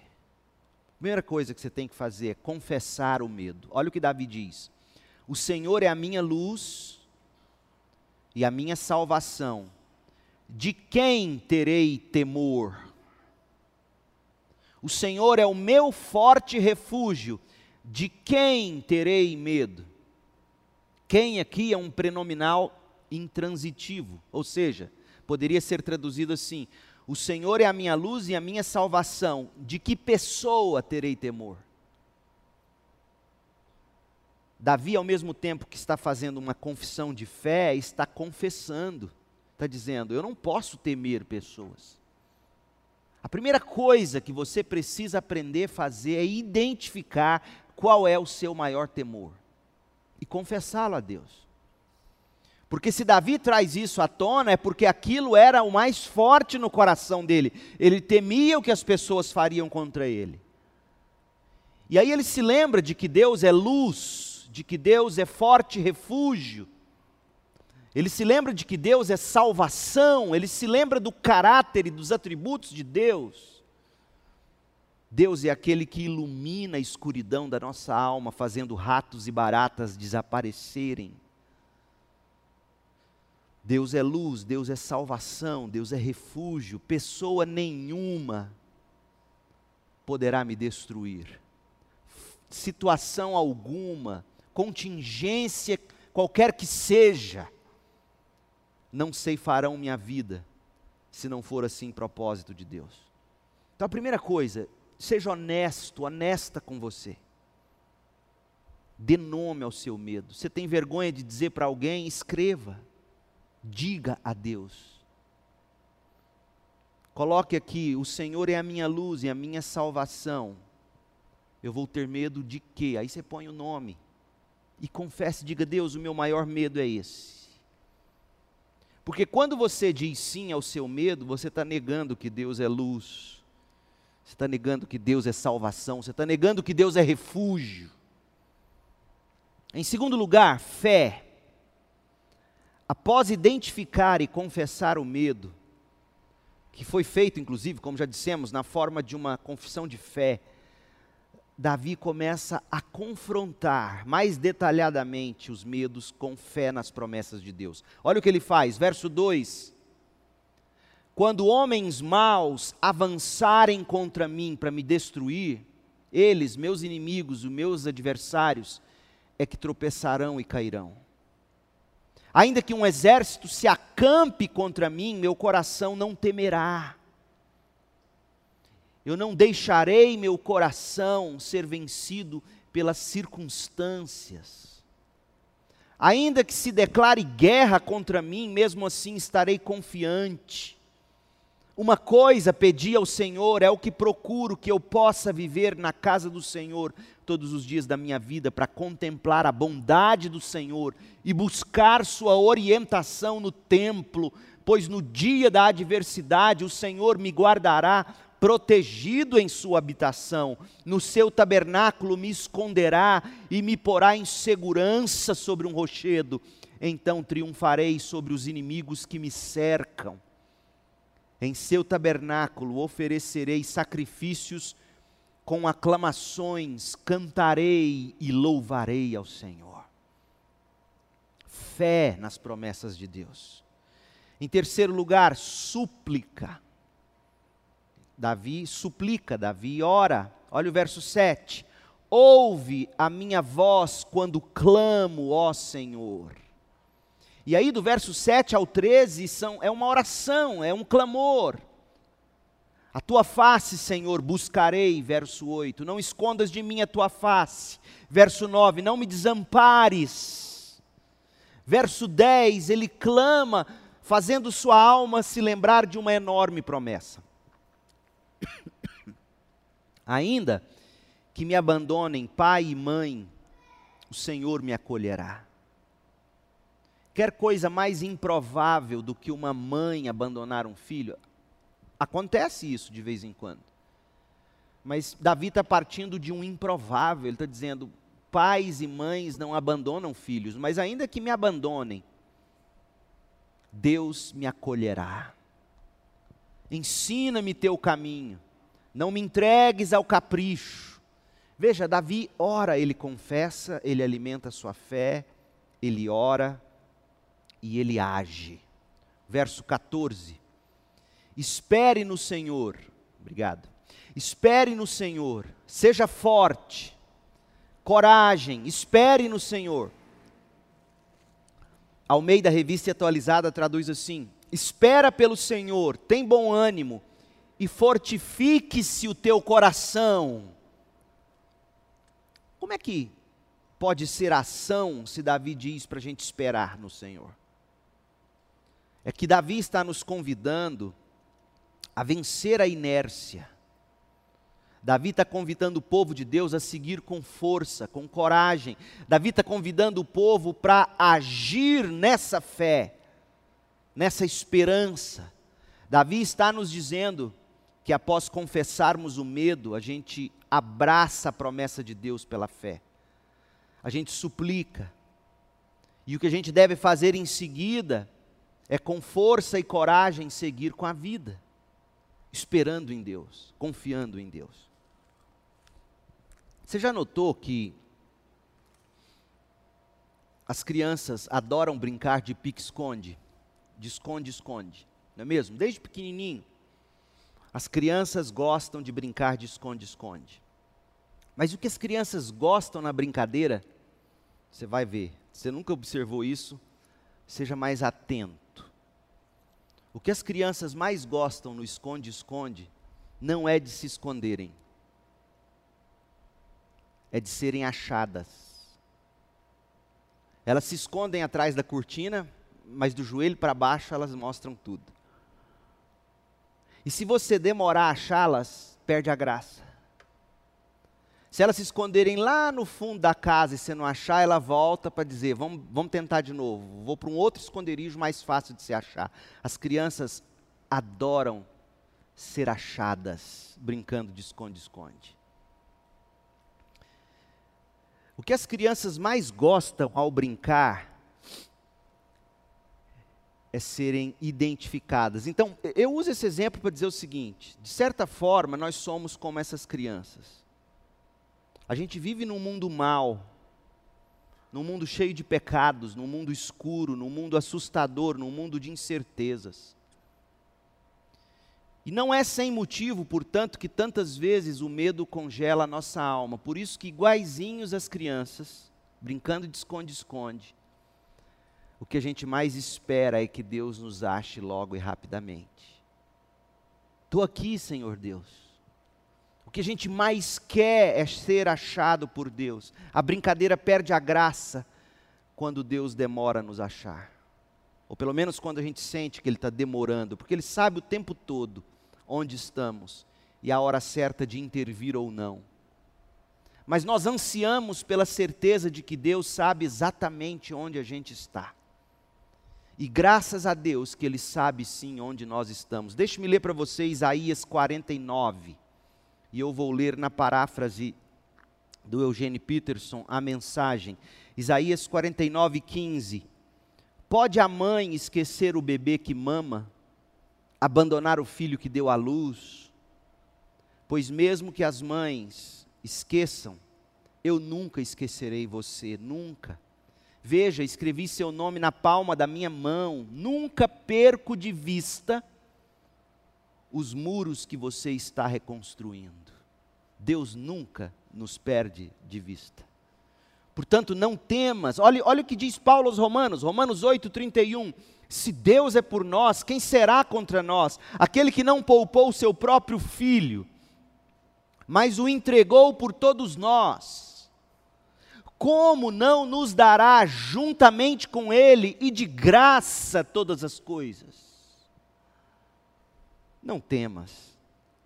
S1: Primeira coisa que você tem que fazer é confessar o medo. Olha o que Davi diz: O Senhor é a minha luz e a minha salvação. De quem terei temor? O Senhor é o meu forte refúgio. De quem terei medo? Quem aqui é um prenominal intransitivo, ou seja, poderia ser traduzido assim: o Senhor é a minha luz e a minha salvação. De que pessoa terei temor? Davi, ao mesmo tempo que está fazendo uma confissão de fé, está confessando, está dizendo: Eu não posso temer pessoas. A primeira coisa que você precisa aprender a fazer é identificar qual é o seu maior temor e confessá-lo a Deus. Porque se Davi traz isso à tona, é porque aquilo era o mais forte no coração dele. Ele temia o que as pessoas fariam contra ele. E aí ele se lembra de que Deus é luz, de que Deus é forte refúgio. Ele se lembra de que Deus é salvação, ele se lembra do caráter e dos atributos de Deus. Deus é aquele que ilumina a escuridão da nossa alma, fazendo ratos e baratas desaparecerem. Deus é luz, Deus é salvação, Deus é refúgio, pessoa nenhuma poderá me destruir. Situação alguma, contingência qualquer que seja, não ceifarão minha vida, se não for assim propósito de Deus. Então a primeira coisa, seja honesto, honesta com você. Dê nome ao seu medo. Você tem vergonha de dizer para alguém, escreva. Diga a Deus. Coloque aqui: o Senhor é a minha luz e a minha salvação. Eu vou ter medo de quê? Aí você põe o nome. E confesse, diga: Deus, o meu maior medo é esse. Porque quando você diz sim ao seu medo, você está negando que Deus é luz. Você está negando que Deus é salvação. Você está negando que Deus é refúgio. Em segundo lugar, fé. Após identificar e confessar o medo, que foi feito, inclusive, como já dissemos, na forma de uma confissão de fé, Davi começa a confrontar mais detalhadamente os medos com fé nas promessas de Deus. Olha o que ele faz, verso 2: Quando homens maus avançarem contra mim para me destruir, eles, meus inimigos, os meus adversários, é que tropeçarão e cairão. Ainda que um exército se acampe contra mim, meu coração não temerá. Eu não deixarei meu coração ser vencido pelas circunstâncias. Ainda que se declare guerra contra mim, mesmo assim estarei confiante. Uma coisa pedi ao Senhor, é o que procuro que eu possa viver na casa do Senhor todos os dias da minha vida para contemplar a bondade do Senhor e buscar Sua orientação no templo, pois no dia da adversidade o Senhor me guardará protegido em Sua habitação, no seu tabernáculo me esconderá e me porá em segurança sobre um rochedo. Então triunfarei sobre os inimigos que me cercam. Em seu tabernáculo oferecerei sacrifícios com aclamações cantarei e louvarei ao Senhor. Fé nas promessas de Deus. Em terceiro lugar, súplica. Davi suplica, Davi ora. Olha o verso 7. Ouve a minha voz quando clamo, ó Senhor. E aí, do verso 7 ao 13, são, é uma oração, é um clamor. A tua face, Senhor, buscarei, verso 8. Não escondas de mim a tua face. Verso 9, não me desampares. Verso 10, ele clama, fazendo sua alma se lembrar de uma enorme promessa. Ainda que me abandonem pai e mãe, o Senhor me acolherá. Quer coisa mais improvável do que uma mãe abandonar um filho? Acontece isso de vez em quando. Mas Davi está partindo de um improvável, ele está dizendo: pais e mães não abandonam filhos, mas ainda que me abandonem, Deus me acolherá. Ensina-me teu caminho, não me entregues ao capricho. Veja, Davi ora, ele confessa, ele alimenta a sua fé, ele ora e ele age. Verso 14 Espere no Senhor. Obrigado. Espere no Senhor. Seja forte. Coragem. Espere no Senhor. Almeida Revista Atualizada traduz assim: Espera pelo Senhor, tem bom ânimo e fortifique-se o teu coração. Como é que pode ser ação se Davi diz para a gente esperar no Senhor? É que Davi está nos convidando a vencer a inércia. Davi está convidando o povo de Deus a seguir com força, com coragem. Davi está convidando o povo para agir nessa fé, nessa esperança. Davi está nos dizendo que após confessarmos o medo, a gente abraça a promessa de Deus pela fé. A gente suplica. E o que a gente deve fazer em seguida é com força e coragem seguir com a vida esperando em Deus, confiando em Deus. Você já notou que as crianças adoram brincar de pique-esconde, de esconde-esconde, não é mesmo? Desde pequenininho. As crianças gostam de brincar de esconde-esconde. Mas o que as crianças gostam na brincadeira, você vai ver. Você nunca observou isso? Seja mais atento. O que as crianças mais gostam no esconde-esconde não é de se esconderem, é de serem achadas. Elas se escondem atrás da cortina, mas do joelho para baixo elas mostram tudo. E se você demorar a achá-las, perde a graça. Se elas se esconderem lá no fundo da casa e você não achar, ela volta para dizer: vamos, vamos tentar de novo. Vou para um outro esconderijo mais fácil de se achar. As crianças adoram ser achadas, brincando de esconde-esconde. O que as crianças mais gostam ao brincar é serem identificadas. Então, eu uso esse exemplo para dizer o seguinte: de certa forma, nós somos como essas crianças. A gente vive num mundo mau, num mundo cheio de pecados, num mundo escuro, num mundo assustador, num mundo de incertezas. E não é sem motivo, portanto, que tantas vezes o medo congela a nossa alma. Por isso que iguaizinhos as crianças, brincando de esconde-esconde, o que a gente mais espera é que Deus nos ache logo e rapidamente. Estou aqui, Senhor Deus. O que a gente mais quer é ser achado por Deus. A brincadeira perde a graça quando Deus demora a nos achar. Ou pelo menos quando a gente sente que Ele está demorando, porque Ele sabe o tempo todo onde estamos e a hora certa de intervir ou não. Mas nós ansiamos pela certeza de que Deus sabe exatamente onde a gente está. E graças a Deus que Ele sabe sim onde nós estamos. Deixe-me ler para você Isaías 49 e eu vou ler na paráfrase do Eugênio Peterson a mensagem. Isaías 49, 15. Pode a mãe esquecer o bebê que mama, abandonar o filho que deu à luz? Pois mesmo que as mães esqueçam, eu nunca esquecerei você, nunca. Veja, escrevi seu nome na palma da minha mão, nunca perco de vista os muros que você está reconstruindo. Deus nunca nos perde de vista. Portanto, não temas. Olha, olha o que diz Paulo aos Romanos, Romanos 8, 31. Se Deus é por nós, quem será contra nós? Aquele que não poupou o seu próprio filho, mas o entregou por todos nós. Como não nos dará juntamente com ele e de graça todas as coisas? Não temas,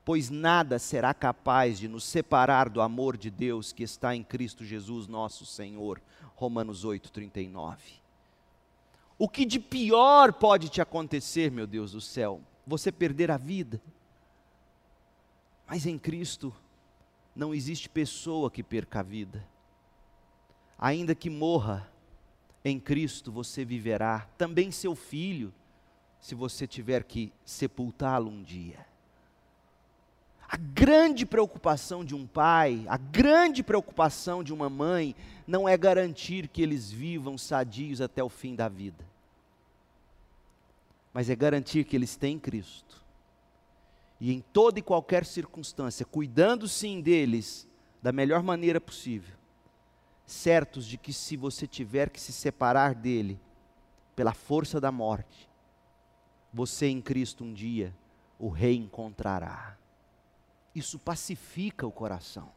S1: pois nada será capaz de nos separar do amor de Deus que está em Cristo Jesus, nosso Senhor. Romanos 8:39. O que de pior pode te acontecer, meu Deus do céu? Você perder a vida. Mas em Cristo não existe pessoa que perca a vida. Ainda que morra, em Cristo você viverá. Também seu filho se você tiver que sepultá-lo um dia. A grande preocupação de um pai, a grande preocupação de uma mãe, não é garantir que eles vivam sadios até o fim da vida, mas é garantir que eles têm Cristo. E em toda e qualquer circunstância, cuidando sim deles da melhor maneira possível, certos de que se você tiver que se separar dele pela força da morte, você em Cristo um dia o reencontrará. Isso pacifica o coração.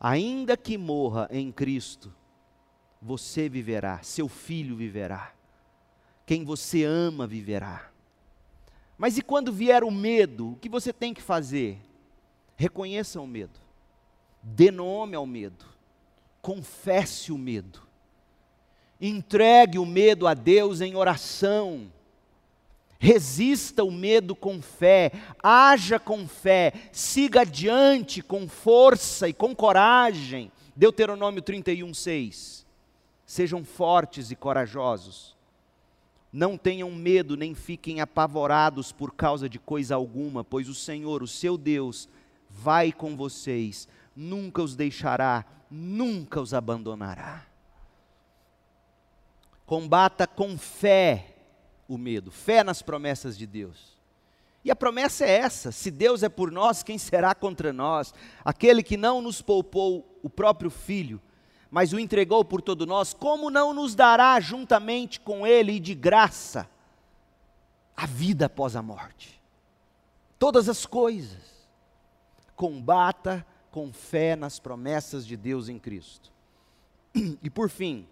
S1: Ainda que morra em Cristo, você viverá, seu filho viverá, quem você ama viverá. Mas e quando vier o medo, o que você tem que fazer? Reconheça o medo, dê nome ao medo, confesse o medo Entregue o medo a Deus em oração. Resista o medo com fé, haja com fé, siga adiante com força e com coragem. Deuteronômio 31, 6. Sejam fortes e corajosos. Não tenham medo, nem fiquem apavorados por causa de coisa alguma, pois o Senhor, o seu Deus, vai com vocês, nunca os deixará, nunca os abandonará. Combata com fé o medo, fé nas promessas de Deus. E a promessa é essa: se Deus é por nós, quem será contra nós? Aquele que não nos poupou o próprio filho, mas o entregou por todo nós, como não nos dará juntamente com ele e de graça a vida após a morte. Todas as coisas. Combata com fé nas promessas de Deus em Cristo. E por fim,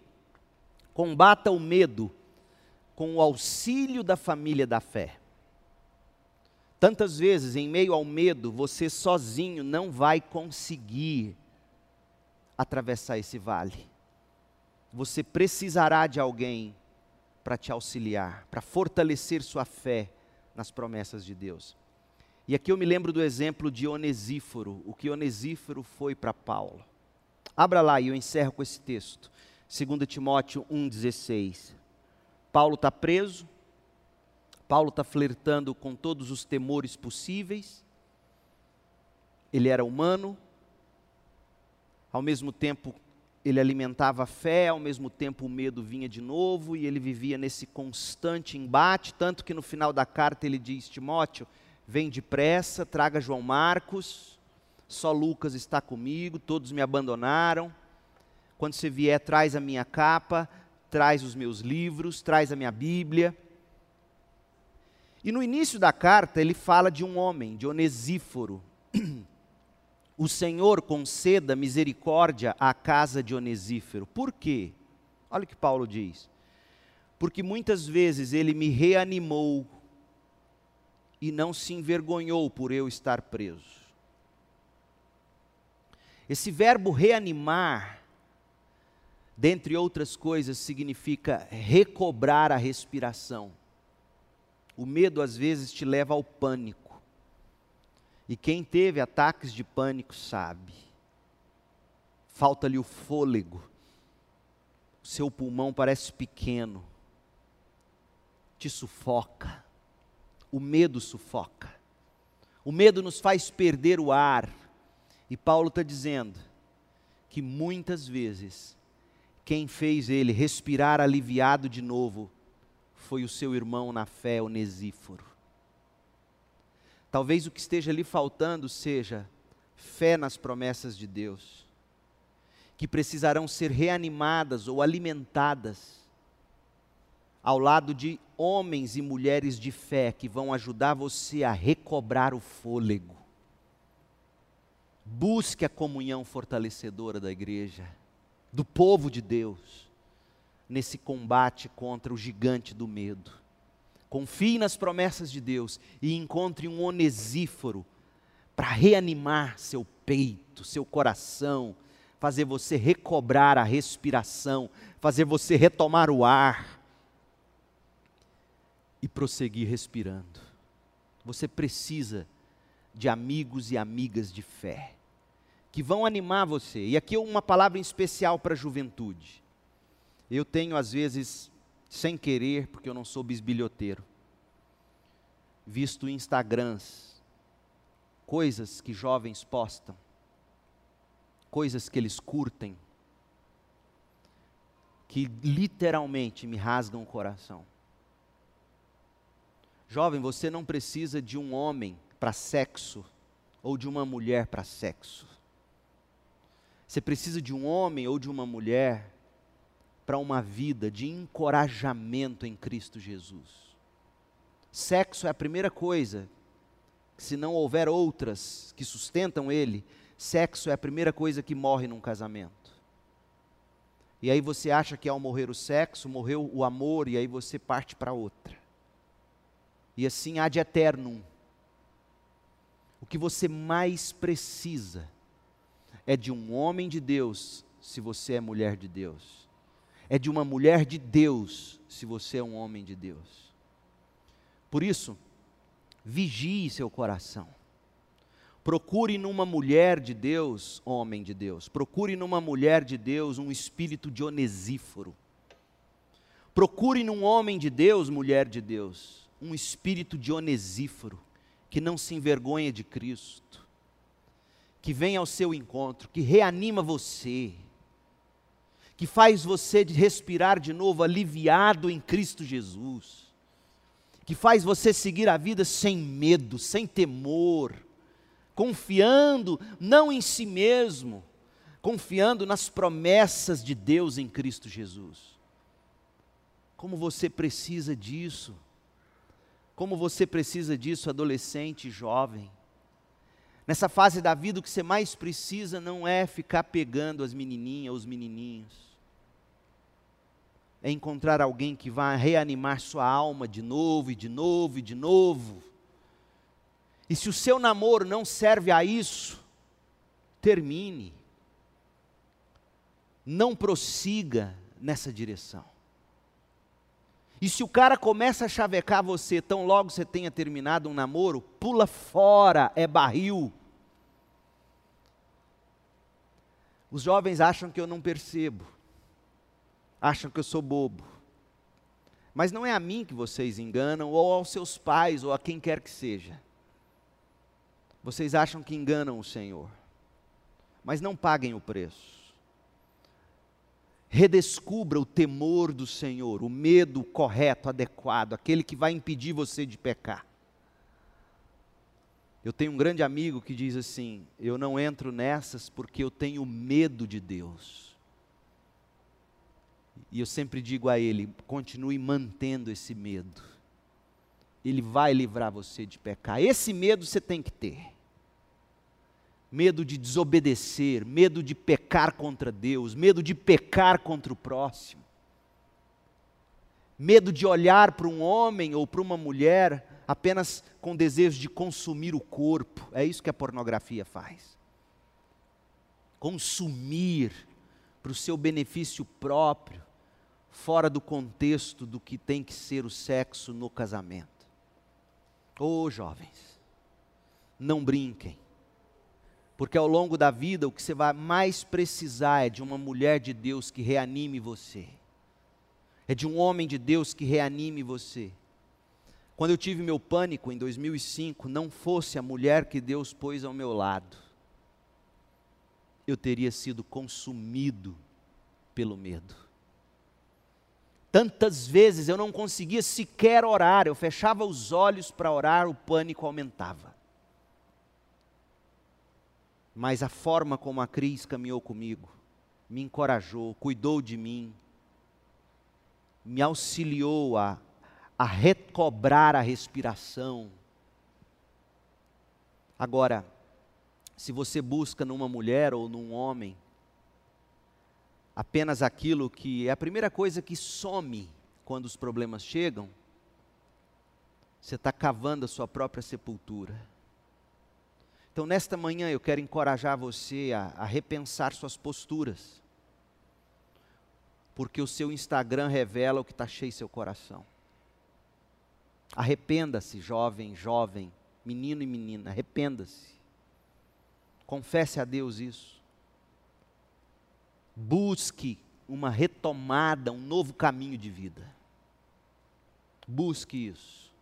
S1: combata o medo com o auxílio da família da fé. Tantas vezes, em meio ao medo, você sozinho não vai conseguir atravessar esse vale. Você precisará de alguém para te auxiliar, para fortalecer sua fé nas promessas de Deus. E aqui eu me lembro do exemplo de Onesíforo, o que Onesíforo foi para Paulo. Abra lá e eu encerro com esse texto. 2 Timóteo 1,16. Paulo está preso, Paulo está flertando com todos os temores possíveis, ele era humano, ao mesmo tempo ele alimentava a fé, ao mesmo tempo o medo vinha de novo e ele vivia nesse constante embate, tanto que no final da carta ele diz: Timóteo, vem depressa, traga João Marcos, só Lucas está comigo, todos me abandonaram. Quando você vier, traz a minha capa, traz os meus livros, traz a minha Bíblia. E no início da carta ele fala de um homem, de Onesíforo. O Senhor conceda misericórdia à casa de Onesíforo. Por quê? Olha o que Paulo diz. Porque muitas vezes ele me reanimou e não se envergonhou por eu estar preso. Esse verbo reanimar dentre outras coisas, significa recobrar a respiração. O medo às vezes te leva ao pânico. E quem teve ataques de pânico sabe. Falta-lhe o fôlego. O seu pulmão parece pequeno. Te sufoca. O medo sufoca. O medo nos faz perder o ar. E Paulo está dizendo que muitas vezes quem fez ele respirar aliviado de novo foi o seu irmão na fé, Onesíforo. Talvez o que esteja lhe faltando seja fé nas promessas de Deus, que precisarão ser reanimadas ou alimentadas ao lado de homens e mulheres de fé que vão ajudar você a recobrar o fôlego. Busque a comunhão fortalecedora da igreja do povo de Deus nesse combate contra o gigante do medo. Confie nas promessas de Deus e encontre um onesíforo para reanimar seu peito, seu coração, fazer você recobrar a respiração, fazer você retomar o ar e prosseguir respirando. Você precisa de amigos e amigas de fé que vão animar você. E aqui uma palavra em especial para a juventude. Eu tenho, às vezes, sem querer, porque eu não sou bisbilhoteiro, visto Instagrams, coisas que jovens postam, coisas que eles curtem, que literalmente me rasgam o coração. Jovem, você não precisa de um homem para sexo ou de uma mulher para sexo. Você precisa de um homem ou de uma mulher para uma vida de encorajamento em Cristo Jesus. Sexo é a primeira coisa, se não houver outras que sustentam ele, sexo é a primeira coisa que morre num casamento. E aí você acha que ao morrer o sexo, morreu o amor, e aí você parte para outra. E assim há de eterno. O que você mais precisa é de um homem de Deus, se você é mulher de Deus. É de uma mulher de Deus, se você é um homem de Deus. Por isso, vigie seu coração. Procure numa mulher de Deus, homem de Deus, procure numa mulher de Deus um espírito de onesíforo. Procure num homem de Deus, mulher de Deus, um espírito de onesíforo, que não se envergonha de Cristo que vem ao seu encontro, que reanima você, que faz você respirar de novo aliviado em Cristo Jesus, que faz você seguir a vida sem medo, sem temor, confiando não em si mesmo, confiando nas promessas de Deus em Cristo Jesus. Como você precisa disso? Como você precisa disso, adolescente, jovem. Nessa fase da vida, o que você mais precisa não é ficar pegando as menininhas, os menininhos é encontrar alguém que vai reanimar sua alma de novo e de novo e de novo. E se o seu namoro não serve a isso, termine. Não prossiga nessa direção. E se o cara começa a chavecar você, tão logo você tenha terminado um namoro, pula fora, é barril. Os jovens acham que eu não percebo acham que eu sou bobo. Mas não é a mim que vocês enganam, ou aos seus pais, ou a quem quer que seja. Vocês acham que enganam o Senhor, mas não paguem o preço. Redescubra o temor do Senhor, o medo correto, adequado, aquele que vai impedir você de pecar. Eu tenho um grande amigo que diz assim: Eu não entro nessas porque eu tenho medo de Deus. E eu sempre digo a ele: continue mantendo esse medo. Ele vai livrar você de pecar. Esse medo você tem que ter. Medo de desobedecer, medo de pecar contra Deus, medo de pecar contra o próximo. Medo de olhar para um homem ou para uma mulher apenas com desejo de consumir o corpo. É isso que a pornografia faz. Consumir para o seu benefício próprio fora do contexto do que tem que ser o sexo no casamento. Ô oh, jovens, não brinquem, porque ao longo da vida o que você vai mais precisar é de uma mulher de Deus que reanime você, é de um homem de Deus que reanime você. Quando eu tive meu pânico em 2005, não fosse a mulher que Deus pôs ao meu lado, eu teria sido consumido pelo medo. Tantas vezes eu não conseguia sequer orar, eu fechava os olhos para orar, o pânico aumentava. Mas a forma como a Cris caminhou comigo, me encorajou, cuidou de mim, me auxiliou a, a recobrar a respiração. Agora, se você busca numa mulher ou num homem apenas aquilo que é a primeira coisa que some quando os problemas chegam, você está cavando a sua própria sepultura. Então, nesta manhã, eu quero encorajar você a, a repensar suas posturas, porque o seu Instagram revela o que está cheio seu coração. Arrependa-se, jovem, jovem, menino e menina, arrependa-se. Confesse a Deus isso busque uma retomada, um novo caminho de vida. Busque isso.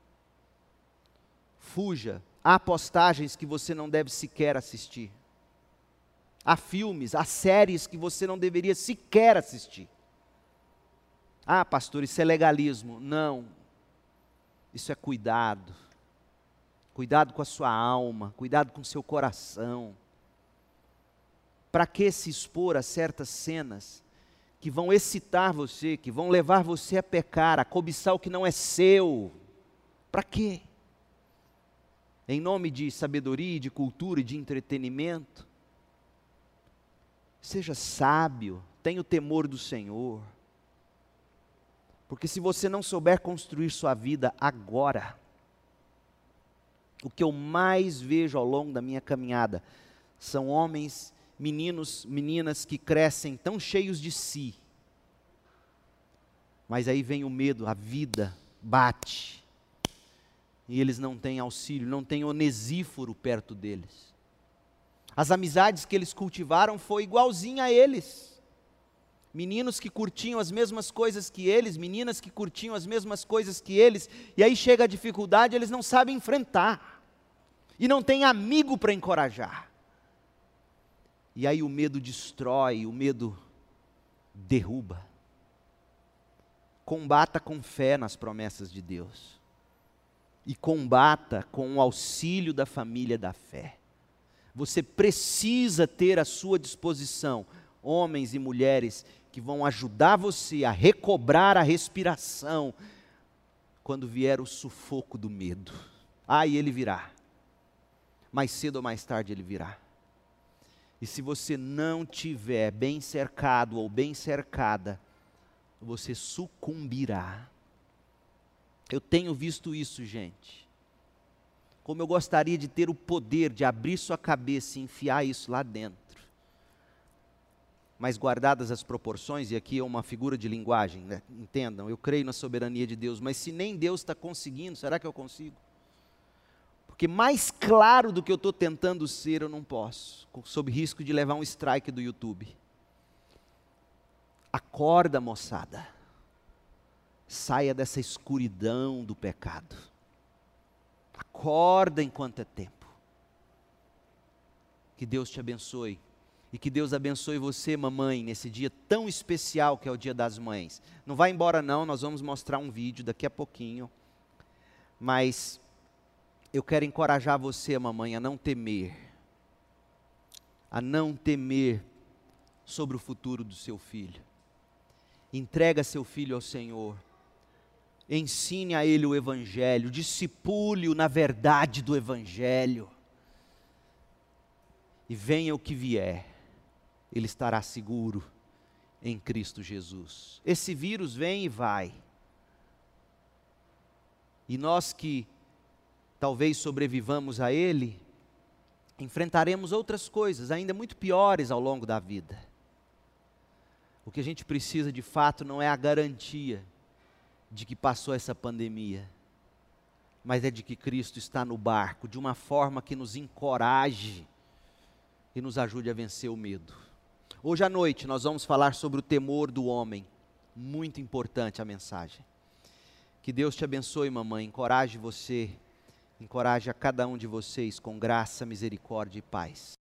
S1: Fuja. Há postagens que você não deve sequer assistir. Há filmes, há séries que você não deveria sequer assistir. Ah, pastor, isso é legalismo. Não. Isso é cuidado. Cuidado com a sua alma, cuidado com o seu coração. Para que se expor a certas cenas que vão excitar você, que vão levar você a pecar, a cobiçar o que não é seu? Para quê? Em nome de sabedoria, de cultura e de entretenimento? Seja sábio, tenha o temor do Senhor. Porque se você não souber construir sua vida agora, o que eu mais vejo ao longo da minha caminhada são homens meninos, meninas que crescem tão cheios de si. Mas aí vem o medo, a vida bate. E eles não têm auxílio, não têm onesíforo perto deles. As amizades que eles cultivaram foi igualzinha a eles. Meninos que curtiam as mesmas coisas que eles, meninas que curtiam as mesmas coisas que eles, e aí chega a dificuldade, eles não sabem enfrentar. E não tem amigo para encorajar. E aí o medo destrói, o medo derruba. Combata com fé nas promessas de Deus. E combata com o auxílio da família da fé. Você precisa ter à sua disposição homens e mulheres que vão ajudar você a recobrar a respiração, quando vier o sufoco do medo. Ah, e ele virá. Mais cedo ou mais tarde ele virá. E se você não tiver bem cercado ou bem cercada, você sucumbirá. Eu tenho visto isso, gente. Como eu gostaria de ter o poder de abrir sua cabeça e enfiar isso lá dentro. Mas guardadas as proporções, e aqui é uma figura de linguagem, né? entendam, eu creio na soberania de Deus, mas se nem Deus está conseguindo, será que eu consigo? Porque mais claro do que eu estou tentando ser, eu não posso, sob risco de levar um strike do YouTube. Acorda, moçada. Saia dessa escuridão do pecado. Acorda enquanto é tempo. Que Deus te abençoe. E que Deus abençoe você, mamãe, nesse dia tão especial que é o Dia das Mães. Não vai embora, não, nós vamos mostrar um vídeo daqui a pouquinho. Mas eu quero encorajar você, mamãe, a não temer. A não temer sobre o futuro do seu filho. Entrega seu filho ao Senhor ensine a ele o Evangelho, discipule-o na verdade do Evangelho. E venha o que vier, ele estará seguro em Cristo Jesus. Esse vírus vem e vai. E nós que talvez sobrevivamos a ele, enfrentaremos outras coisas ainda muito piores ao longo da vida. O que a gente precisa de fato não é a garantia de que passou essa pandemia, mas é de que Cristo está no barco de uma forma que nos encoraje e nos ajude a vencer o medo. Hoje à noite nós vamos falar sobre o temor do homem. Muito importante a mensagem. Que Deus te abençoe, mamãe. Encoraje você, encoraje a cada um de vocês com graça, misericórdia e paz.